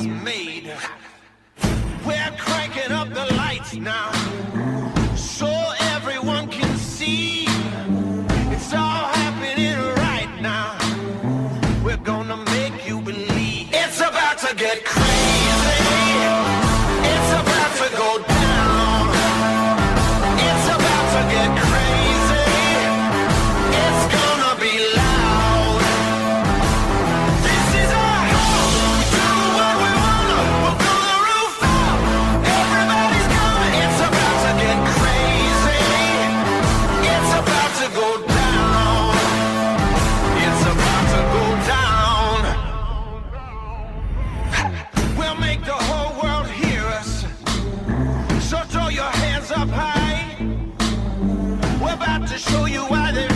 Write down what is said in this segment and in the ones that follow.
is me. make the whole world hear us. So throw your hands up high. We're about to show you why they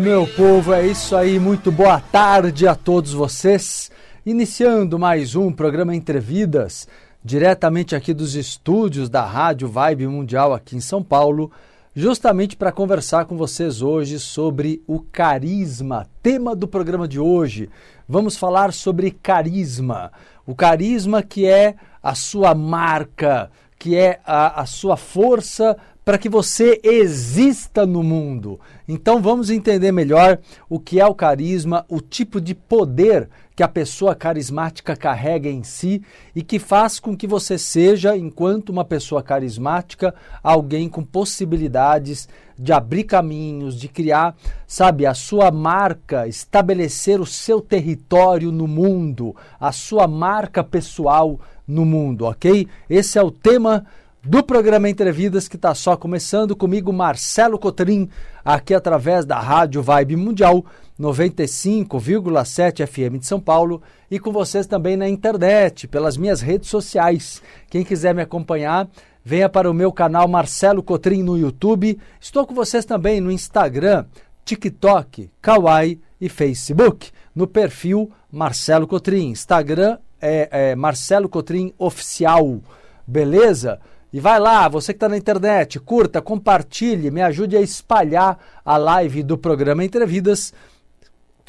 meu povo, é isso aí. Muito boa tarde a todos vocês. Iniciando mais um programa Entrevidas, diretamente aqui dos estúdios da Rádio Vibe Mundial aqui em São Paulo, justamente para conversar com vocês hoje sobre o carisma. Tema do programa de hoje. Vamos falar sobre carisma. O carisma que é a sua marca, que é a, a sua força para que você exista no mundo. Então vamos entender melhor o que é o carisma, o tipo de poder que a pessoa carismática carrega em si e que faz com que você seja, enquanto uma pessoa carismática, alguém com possibilidades de abrir caminhos, de criar, sabe, a sua marca, estabelecer o seu território no mundo, a sua marca pessoal no mundo, ok? Esse é o tema do programa Entrevidas, que está só começando comigo, Marcelo Cotrim, aqui através da Rádio Vibe Mundial 95,7 FM de São Paulo e com vocês também na internet, pelas minhas redes sociais. Quem quiser me acompanhar, venha para o meu canal Marcelo Cotrim no YouTube. Estou com vocês também no Instagram, TikTok, Kawaii e Facebook, no perfil Marcelo Cotrim. Instagram é, é Marcelo Cotrim Oficial. Beleza? E vai lá, você que está na internet, curta, compartilhe, me ajude a espalhar a live do programa Entrevidas,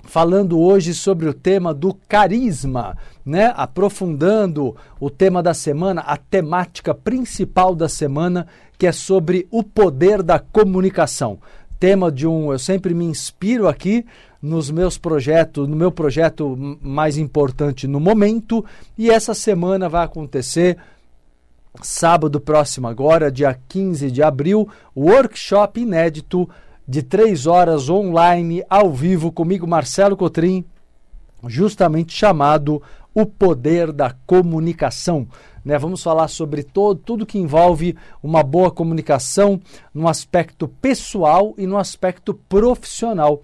falando hoje sobre o tema do carisma, né? Aprofundando o tema da semana, a temática principal da semana, que é sobre o poder da comunicação. Tema de um, eu sempre me inspiro aqui nos meus projetos, no meu projeto mais importante no momento, e essa semana vai acontecer sábado próximo agora, dia 15 de abril, workshop inédito de três horas online, ao vivo, comigo, Marcelo Cotrim, justamente chamado O Poder da Comunicação. Né? Vamos falar sobre todo, tudo que envolve uma boa comunicação no aspecto pessoal e no aspecto profissional.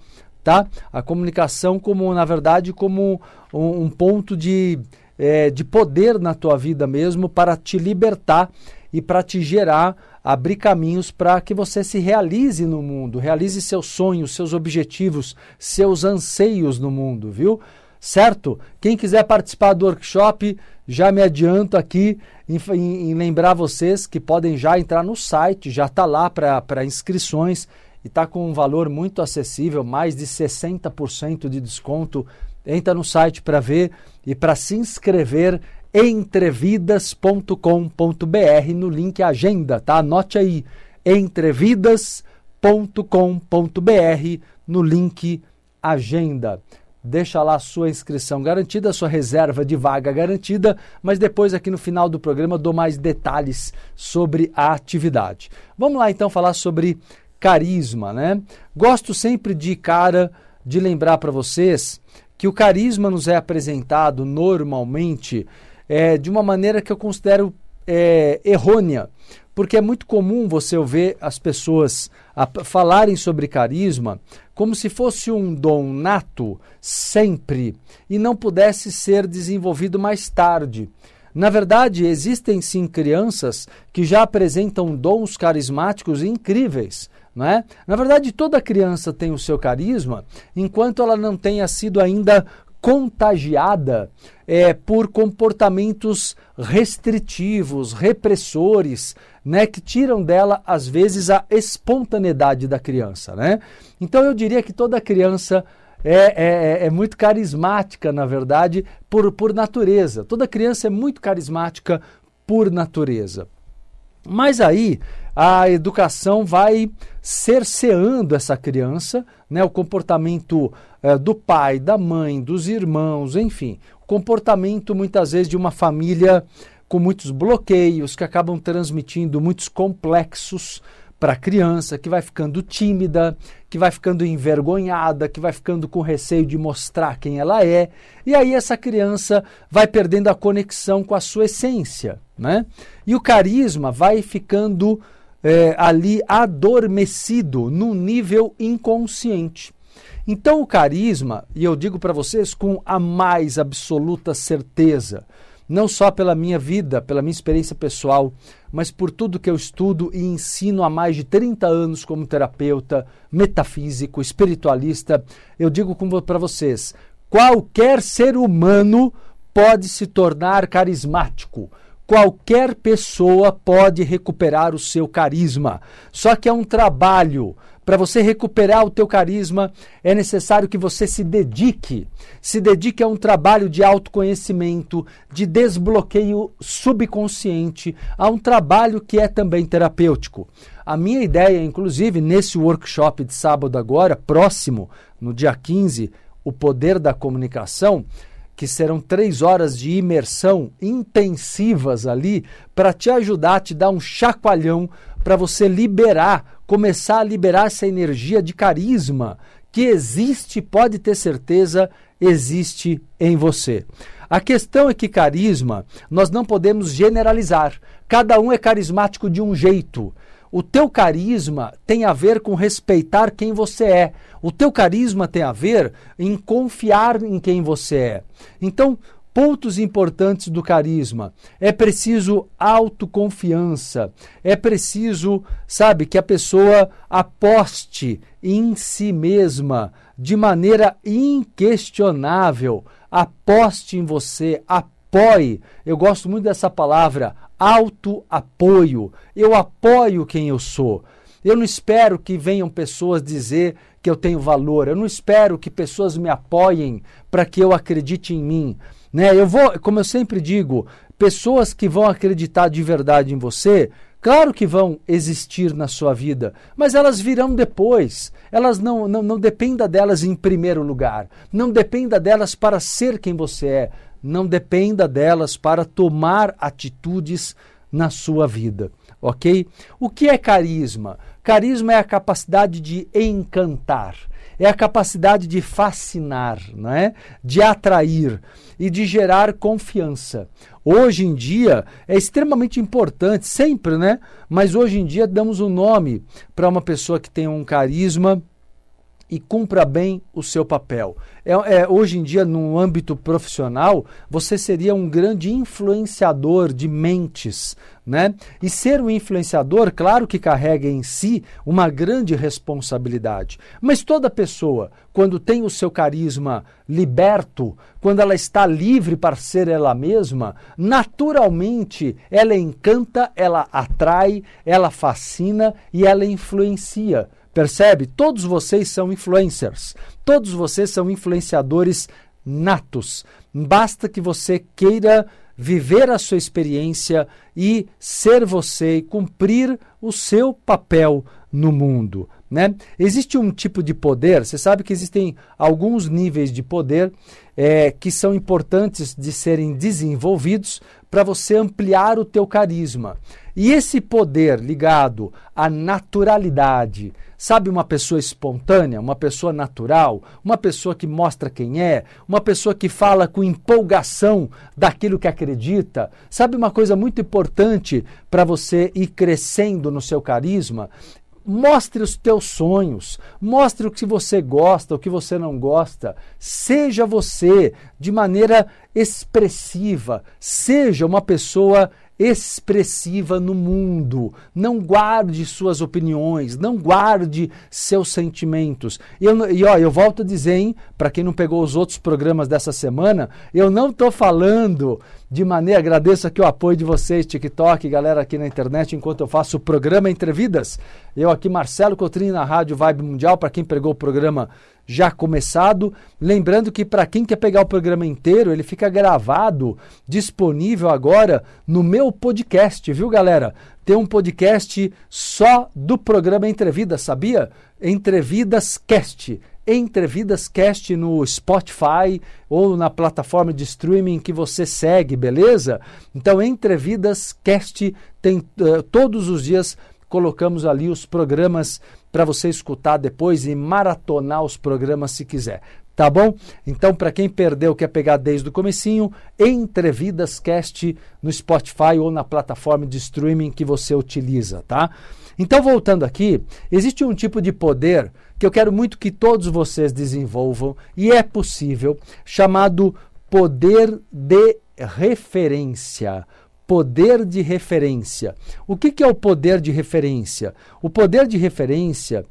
Tá? A comunicação como, na verdade, como um, um ponto de é, de poder na tua vida mesmo para te libertar e para te gerar, abrir caminhos para que você se realize no mundo, realize seus sonhos, seus objetivos, seus anseios no mundo, viu? Certo? Quem quiser participar do workshop, já me adianto aqui em, em, em lembrar vocês que podem já entrar no site, já está lá para inscrições e está com um valor muito acessível, mais de 60% de desconto. Entra no site para ver e para se inscrever entrevidas.com.br no link agenda, tá? Anote aí entrevidas.com.br no link agenda deixa lá sua inscrição garantida, sua reserva de vaga garantida, mas depois aqui no final do programa dou mais detalhes sobre a atividade. Vamos lá então falar sobre carisma, né? Gosto sempre de cara de lembrar para vocês que o carisma nos é apresentado normalmente é, de uma maneira que eu considero é, errônea, porque é muito comum você ouvir as pessoas falarem sobre carisma como se fosse um dom nato sempre e não pudesse ser desenvolvido mais tarde. Na verdade, existem sim crianças que já apresentam dons carismáticos incríveis. É? Na verdade, toda criança tem o seu carisma, enquanto ela não tenha sido ainda contagiada é, por comportamentos restritivos, repressores, né, que tiram dela, às vezes, a espontaneidade da criança. Né? Então, eu diria que toda criança é, é, é, muito carismática, na verdade, por, por natureza. Toda criança é muito carismática por natureza. Mas aí a educação vai cerceando essa criança, né, o comportamento é, do pai, da mãe, dos irmãos, enfim, o comportamento muitas vezes de uma família com muitos bloqueios que acabam transmitindo muitos complexos para a criança, que vai ficando tímida, que vai ficando envergonhada, que vai ficando com receio de mostrar quem ela é, e aí essa criança vai perdendo a conexão com a sua essência, né? E o carisma vai ficando é, ali adormecido no nível inconsciente. Então, o carisma, e eu digo para vocês com a mais absoluta certeza, não só pela minha vida, pela minha experiência pessoal, mas por tudo que eu estudo e ensino há mais de 30 anos como terapeuta, metafísico, espiritualista, eu digo para vocês: qualquer ser humano pode se tornar carismático. Qualquer pessoa pode recuperar o seu carisma. Só que é um trabalho. Para você recuperar o teu carisma, é necessário que você se dedique. Se dedique a um trabalho de autoconhecimento, de desbloqueio subconsciente, a um trabalho que é também terapêutico. A minha ideia, inclusive, nesse workshop de sábado agora, próximo, no dia 15, o poder da comunicação, que serão três horas de imersão intensivas ali para te ajudar, te dar um chacoalhão para você liberar, começar a liberar essa energia de carisma que existe, pode ter certeza, existe em você. A questão é que carisma nós não podemos generalizar. Cada um é carismático de um jeito. O teu carisma tem a ver com respeitar quem você é. O teu carisma tem a ver em confiar em quem você é. Então, pontos importantes do carisma. É preciso autoconfiança. É preciso, sabe, que a pessoa aposte em si mesma de maneira inquestionável. Aposte em você, apoie. Eu gosto muito dessa palavra, auto-apoio. Eu apoio quem eu sou. Eu não espero que venham pessoas dizer que eu tenho valor. Eu não espero que pessoas me apoiem para que eu acredite em mim. Né? Eu vou, como eu sempre digo, pessoas que vão acreditar de verdade em você, claro que vão existir na sua vida, mas elas virão depois. Elas não, não, não dependa delas em primeiro lugar. Não dependa delas para ser quem você é não dependa delas para tomar atitudes na sua vida, ok? O que é carisma? Carisma é a capacidade de encantar, é a capacidade de fascinar, né? de atrair e de gerar confiança. Hoje em dia é extremamente importante, sempre, né? Mas hoje em dia damos um nome para uma pessoa que tem um carisma e cumpra bem o seu papel. É, é, hoje em dia, no âmbito profissional, você seria um grande influenciador de mentes. Né? E ser um influenciador, claro que carrega em si uma grande responsabilidade. Mas toda pessoa, quando tem o seu carisma liberto, quando ela está livre para ser ela mesma, naturalmente ela encanta, ela atrai, ela fascina e ela influencia Percebe? Todos vocês são influencers. Todos vocês são influenciadores natos. Basta que você queira viver a sua experiência e ser você e cumprir o seu papel no mundo. Né? Existe um tipo de poder, você sabe que existem alguns níveis de poder é, que são importantes de serem desenvolvidos para você ampliar o teu carisma. E esse poder ligado à naturalidade, sabe uma pessoa espontânea, uma pessoa natural, uma pessoa que mostra quem é, uma pessoa que fala com empolgação daquilo que acredita, sabe uma coisa muito importante para você ir crescendo no seu carisma? Mostre os teus sonhos, mostre o que você gosta, o que você não gosta. Seja você de maneira expressiva, seja uma pessoa expressiva no mundo. Não guarde suas opiniões, não guarde seus sentimentos. Eu, e ó, eu volto a dizer, para quem não pegou os outros programas dessa semana, eu não estou falando de maneira. Agradeço aqui o apoio de vocês, TikTok, galera aqui na internet, enquanto eu faço o programa Entrevidas. Eu aqui, Marcelo Cotrim, na Rádio Vibe Mundial, para quem pegou o programa já começado. Lembrando que para quem quer pegar o programa inteiro, ele fica gravado, disponível agora no meu podcast, viu, galera? Tem um podcast só do programa Entrevidas, sabia? Entrevidas Cast. Entrevidas Cast no Spotify ou na plataforma de streaming que você segue, beleza? Então, Entrevidas Cast tem uh, todos os dias colocamos ali os programas para você escutar depois e maratonar os programas se quiser. Tá bom? Então, para quem perdeu, quer pegar desde o comecinho, Entrevidas Cast no Spotify ou na plataforma de streaming que você utiliza, tá? Então, voltando aqui, existe um tipo de poder que eu quero muito que todos vocês desenvolvam, e é possível, chamado poder de referência poder de referência. O que, que é o poder de referência? O poder de referência,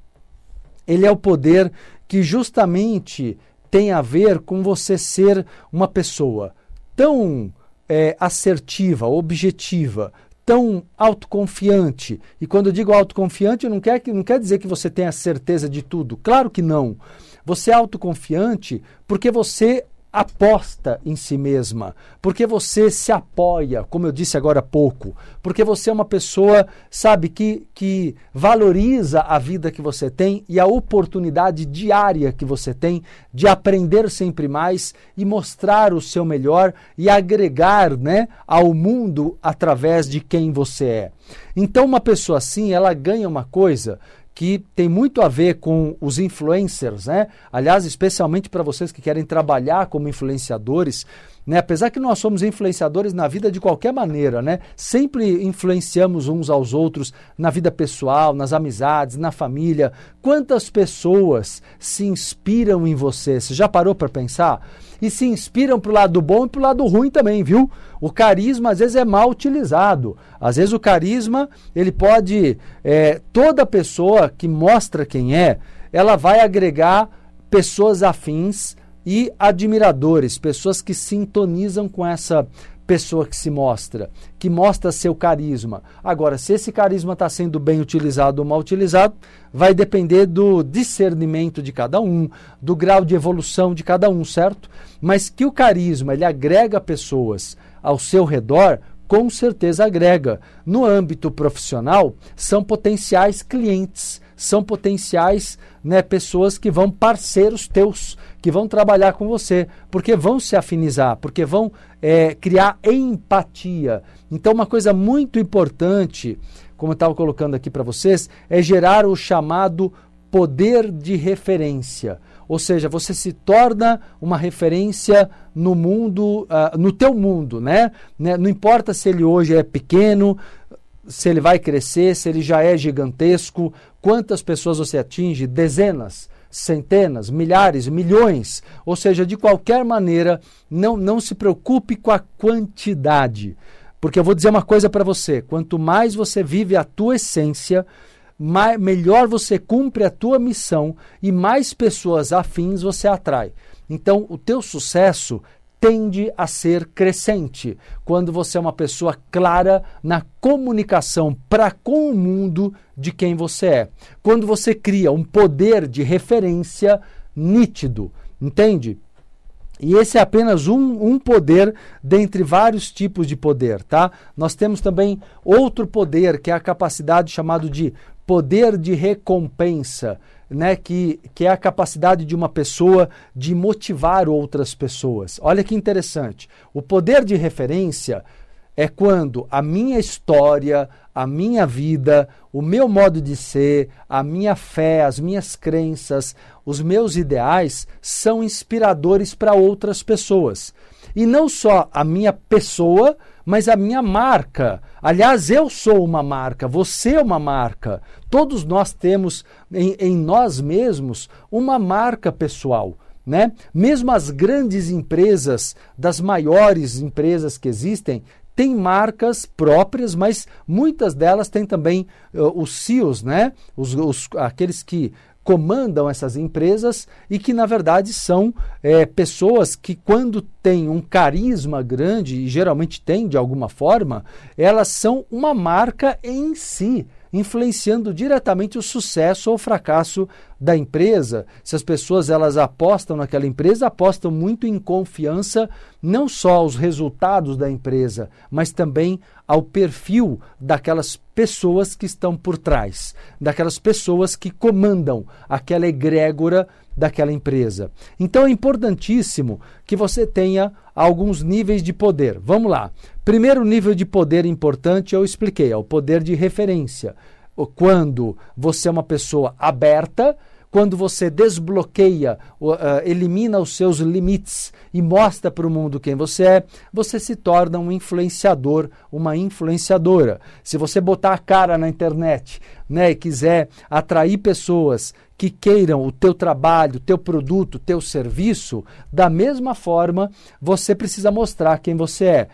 ele é o poder que justamente tem a ver com você ser uma pessoa tão é, assertiva, objetiva, tão autoconfiante. E quando eu digo autoconfiante, não quer, não quer dizer que você tenha certeza de tudo. Claro que não. Você é autoconfiante porque você aposta em si mesma, porque você se apoia, como eu disse agora há pouco, porque você é uma pessoa, sabe, que, que valoriza a vida que você tem e a oportunidade diária que você tem de aprender sempre mais e mostrar o seu melhor e agregar né, ao mundo através de quem você é. Então, uma pessoa assim, ela ganha uma coisa que tem muito a ver com os influencers, né? Aliás, especialmente para vocês que querem trabalhar como influenciadores, né? Apesar que nós somos influenciadores na vida de qualquer maneira, né? Sempre influenciamos uns aos outros na vida pessoal, nas amizades, na família. Quantas pessoas se inspiram em você? Você já parou para pensar? E se inspiram para o lado bom e para o lado ruim também, viu? O carisma às vezes é mal utilizado. Às vezes o carisma ele pode é, toda pessoa que mostra quem é, ela vai agregar pessoas afins e admiradores, pessoas que sintonizam com essa pessoa que se mostra, que mostra seu carisma. Agora, se esse carisma está sendo bem utilizado ou mal utilizado, vai depender do discernimento de cada um, do grau de evolução de cada um, certo? Mas que o carisma ele agrega pessoas ao seu redor, com certeza agrega. No âmbito profissional, são potenciais clientes, são potenciais né, pessoas que vão parceiros teus, que vão trabalhar com você, porque vão se afinizar, porque vão é, criar empatia. Então, uma coisa muito importante, como eu estava colocando aqui para vocês, é gerar o chamado poder de referência. Ou seja, você se torna uma referência no mundo, uh, no teu mundo, né? né? Não importa se ele hoje é pequeno, se ele vai crescer, se ele já é gigantesco, quantas pessoas você atinge? Dezenas, centenas, milhares, milhões. Ou seja, de qualquer maneira, não, não se preocupe com a quantidade. Porque eu vou dizer uma coisa para você: quanto mais você vive a tua essência, mais, melhor você cumpre a tua missão e mais pessoas afins você atrai. Então, o teu sucesso tende a ser crescente quando você é uma pessoa clara na comunicação para com o mundo de quem você é. Quando você cria um poder de referência nítido, entende? E esse é apenas um, um poder dentre vários tipos de poder, tá? Nós temos também outro poder, que é a capacidade chamado de poder de recompensa, né? Que, que é a capacidade de uma pessoa de motivar outras pessoas. Olha que interessante. O poder de referência é quando a minha história, a minha vida, o meu modo de ser, a minha fé, as minhas crenças, os meus ideais são inspiradores para outras pessoas. E não só a minha pessoa, mas a minha marca. Aliás, eu sou uma marca, você é uma marca. Todos nós temos em, em nós mesmos uma marca pessoal. Né? Mesmo as grandes empresas, das maiores empresas que existem, têm marcas próprias, mas muitas delas têm também uh, os CEOs, né? Os, os, aqueles que comandam essas empresas e que, na verdade, são é, pessoas que, quando têm um carisma grande, e geralmente têm de alguma forma, elas são uma marca em si influenciando diretamente o sucesso ou fracasso da empresa. Se as pessoas elas apostam naquela empresa, apostam muito em confiança não só aos resultados da empresa, mas também ao perfil daquelas pessoas que estão por trás, daquelas pessoas que comandam aquela egrégora daquela empresa. Então é importantíssimo que você tenha alguns níveis de poder. Vamos lá. Primeiro nível de poder importante eu expliquei, é o poder de referência. Quando você é uma pessoa aberta, quando você desbloqueia, uh, elimina os seus limites e mostra para o mundo quem você é, você se torna um influenciador, uma influenciadora. Se você botar a cara na internet né, e quiser atrair pessoas que queiram o teu trabalho, o teu produto, o teu serviço, da mesma forma, você precisa mostrar quem você é.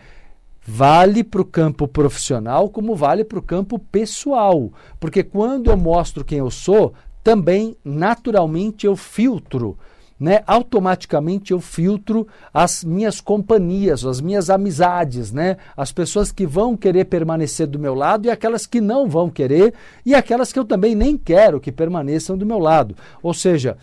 Vale para o campo profissional como vale para o campo pessoal. Porque quando eu mostro quem eu sou, também naturalmente eu filtro né, automaticamente eu filtro as minhas companhias, as minhas amizades, né, as pessoas que vão querer permanecer do meu lado e aquelas que não vão querer e aquelas que eu também nem quero que permaneçam do meu lado. Ou seja,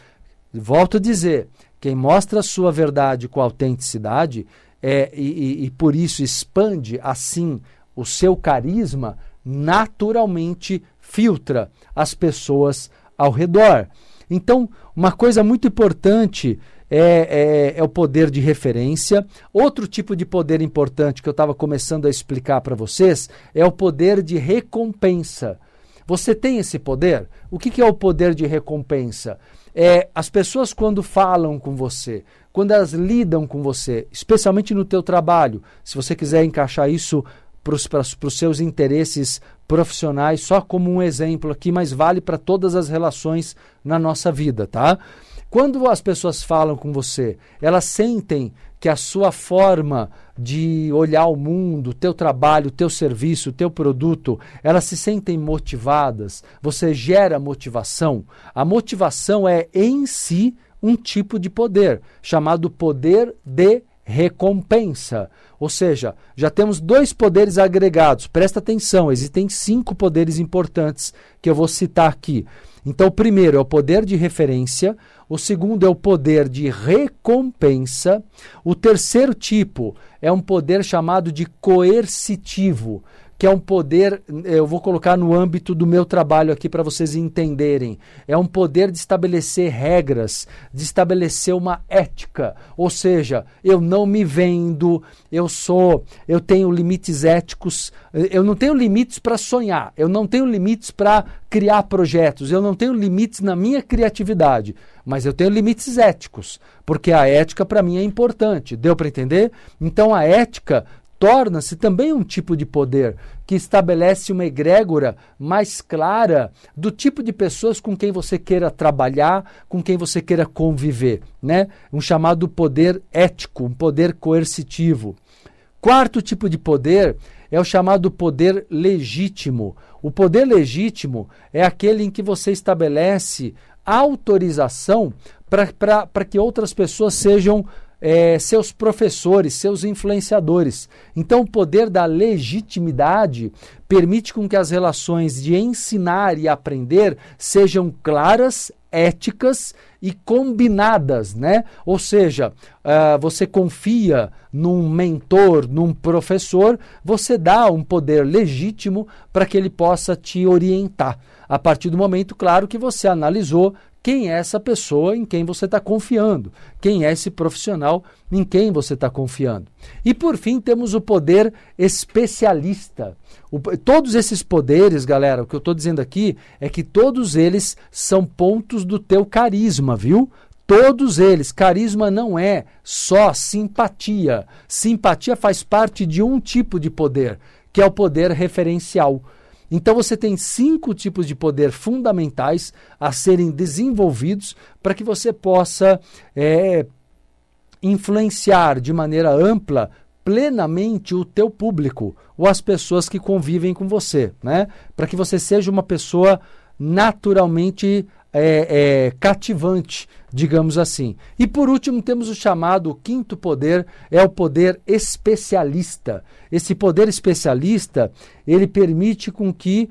volto a dizer, quem mostra a sua verdade com autenticidade é, e, e, e por isso expande assim o seu carisma, naturalmente filtra as pessoas ao redor. Então, uma coisa muito importante é, é, é, o poder de referência. Outro tipo de poder importante que eu estava começando a explicar para vocês é o poder de recompensa. Você tem esse poder? O que, que é o poder de recompensa? É as pessoas quando falam com você, quando elas lidam com você, especialmente no teu trabalho, se você quiser encaixar isso para os seus interesses profissionais, só como um exemplo aqui, mas vale para todas as relações na nossa vida, tá? Quando as pessoas falam com você, elas sentem que a sua forma de olhar o mundo, o teu trabalho, o teu serviço, o teu produto, elas se sentem motivadas, você gera motivação. A motivação é em si um tipo de poder, chamado poder de recompensa. Ou seja, já temos dois poderes agregados. Presta atenção, existem cinco poderes importantes que eu vou citar aqui. Então, o primeiro é o poder de referência, o segundo é o poder de recompensa, o terceiro tipo é um poder chamado de coercitivo que é um poder, eu vou colocar no âmbito do meu trabalho aqui para vocês entenderem. É um poder de estabelecer regras, de estabelecer uma ética. Ou seja, eu não me vendo, eu sou, eu tenho limites éticos, eu não tenho limites para sonhar, eu não tenho limites para criar projetos, eu não tenho limites na minha criatividade, mas eu tenho limites éticos, porque a ética para mim é importante. Deu para entender? Então a ética torna-se também um tipo de poder que estabelece uma egrégora mais clara do tipo de pessoas com quem você queira trabalhar, com quem você queira conviver, né? Um chamado poder ético, um poder coercitivo. Quarto tipo de poder é o chamado poder legítimo. O poder legítimo é aquele em que você estabelece autorização para que outras pessoas sejam é, seus professores, seus influenciadores. Então, o poder da legitimidade permite com que as relações de ensinar e aprender sejam claras, éticas e combinadas, né? Ou seja, uh, você confia num mentor, num professor, você dá um poder legítimo para que ele possa te orientar. A partir do momento, claro, que você analisou quem é essa pessoa em quem você está confiando, quem é esse profissional em quem você está confiando. E por fim, temos o poder especialista. O, todos esses poderes, galera, o que eu estou dizendo aqui é que todos eles são pontos do teu carisma, viu? Todos eles. Carisma não é só simpatia. Simpatia faz parte de um tipo de poder, que é o poder referencial. Então você tem cinco tipos de poder fundamentais a serem desenvolvidos para que você possa é, influenciar de maneira ampla plenamente o teu público ou as pessoas que convivem com você, né? Para que você seja uma pessoa naturalmente é, é, cativante, digamos assim. E por último, temos o chamado o quinto poder, é o poder especialista. Esse poder especialista, ele permite com que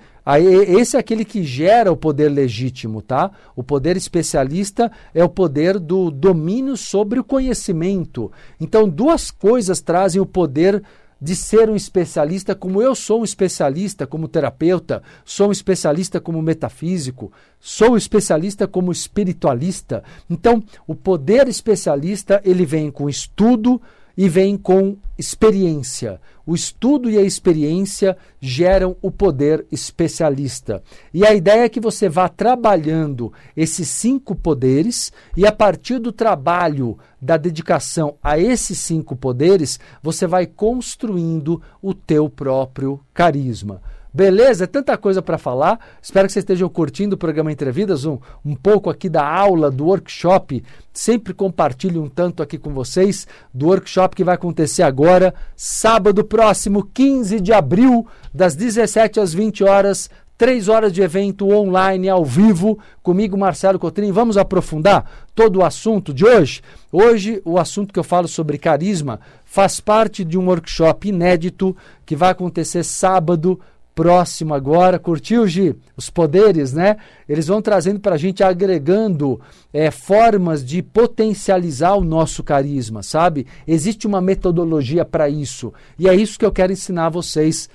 esse é aquele que gera o poder legítimo, tá? O poder especialista é o poder do domínio sobre o conhecimento. Então, duas coisas trazem o poder de ser um especialista, como eu sou um especialista como terapeuta, sou um especialista como metafísico, sou um especialista como espiritualista. Então, o poder especialista, ele vem com estudo, e vem com experiência. O estudo e a experiência geram o poder especialista. E a ideia é que você vá trabalhando esses cinco poderes e a partir do trabalho, da dedicação a esses cinco poderes, você vai construindo o teu próprio carisma. Beleza? É tanta coisa para falar. Espero que vocês estejam curtindo o programa Entrevidas, um, um pouco aqui da aula, do workshop. Sempre compartilho um tanto aqui com vocês do workshop que vai acontecer agora, sábado próximo, 15 de abril, das 17 às 20 horas. Três horas de evento online, ao vivo, comigo, Marcelo Cotrim. Vamos aprofundar todo o assunto de hoje? Hoje, o assunto que eu falo sobre carisma faz parte de um workshop inédito que vai acontecer sábado, próximo agora. Curtiu, Gi? Os poderes, né? Eles vão trazendo para a gente, agregando é, formas de potencializar o nosso carisma, sabe? Existe uma metodologia para isso. E é isso que eu quero ensinar a vocês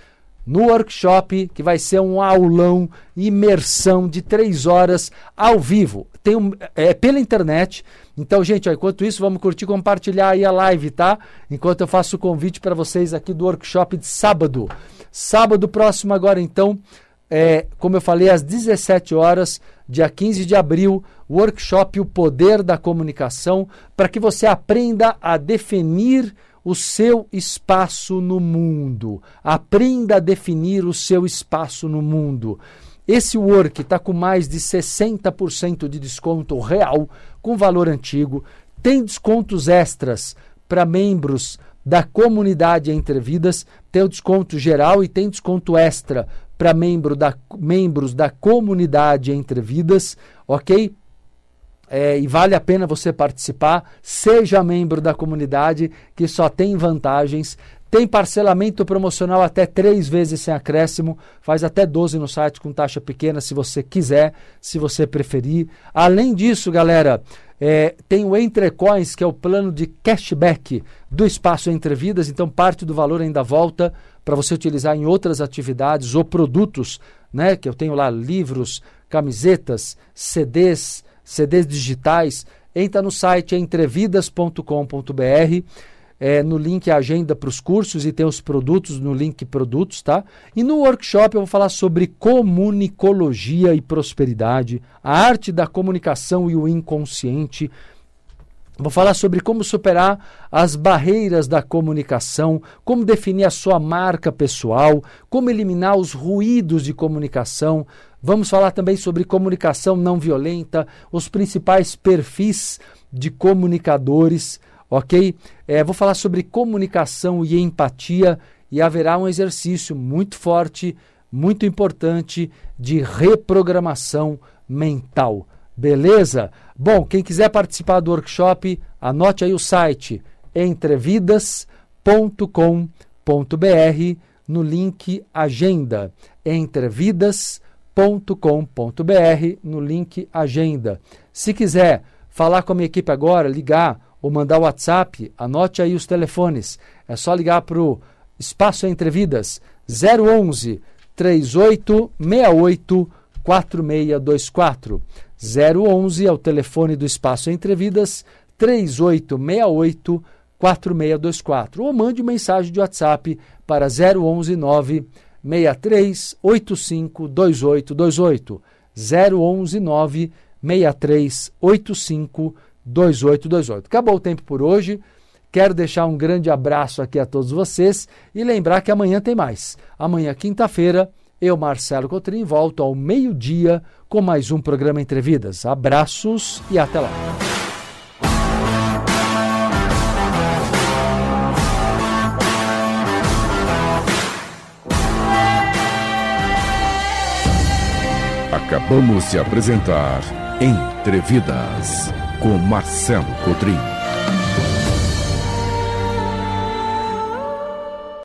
no workshop, que vai ser um aulão, imersão de três horas ao vivo. Tem um, é pela internet. Então, gente, ó, enquanto isso, vamos curtir compartilhar aí a live, tá? Enquanto eu faço o convite para vocês aqui do workshop de sábado. Sábado próximo, agora então, é, como eu falei, às 17 horas, dia 15 de abril, workshop O Poder da Comunicação, para que você aprenda a definir o seu espaço no mundo. Aprenda a definir o seu espaço no mundo. Esse work está com mais de 60% de desconto real, com valor antigo. Tem descontos extras para membros da comunidade Entre Vidas, tem o desconto geral e tem desconto extra para membro da, membros da comunidade Entre Vidas, ok? É, e vale a pena você participar, seja membro da comunidade, que só tem vantagens. Tem parcelamento promocional até três vezes sem acréscimo, faz até 12 no site com taxa pequena, se você quiser, se você preferir. Além disso, galera, é, tem o Entrecoins, que é o plano de cashback do espaço Entre Vidas, então parte do valor ainda volta para você utilizar em outras atividades ou produtos, né? Que eu tenho lá livros, camisetas, CDs, CDs digitais. Entra no site entrevidas.com.br é, no link agenda para os cursos e tem os produtos no link produtos, tá? E no workshop eu vou falar sobre comunicologia e prosperidade, a arte da comunicação e o inconsciente. Vou falar sobre como superar as barreiras da comunicação, como definir a sua marca pessoal, como eliminar os ruídos de comunicação. Vamos falar também sobre comunicação não violenta, os principais perfis de comunicadores ok? É, vou falar sobre comunicação e empatia e haverá um exercício muito forte, muito importante de reprogramação mental. Beleza? Bom, quem quiser participar do workshop, anote aí o site entrevidas.com.br no link Agenda. entrevidas.com.br no link Agenda. Se quiser falar com a minha equipe agora, ligar ou mandar WhatsApp, anote aí os telefones. É só ligar para o Espaço Entrevidas 011 3868 4624. 011 é o telefone do Espaço Entrevidas 3868 4624. Ou mande mensagem de WhatsApp para 011 9 6385 2828. 011 9 6385 2828. Acabou o tempo por hoje. Quero deixar um grande abraço aqui a todos vocês e lembrar que amanhã tem mais. Amanhã, quinta-feira, eu, Marcelo Cotrim, volto ao meio-dia com mais um programa Entrevidas. Abraços e até lá. Acabamos de apresentar Entrevidas com Marcelo Cotrim.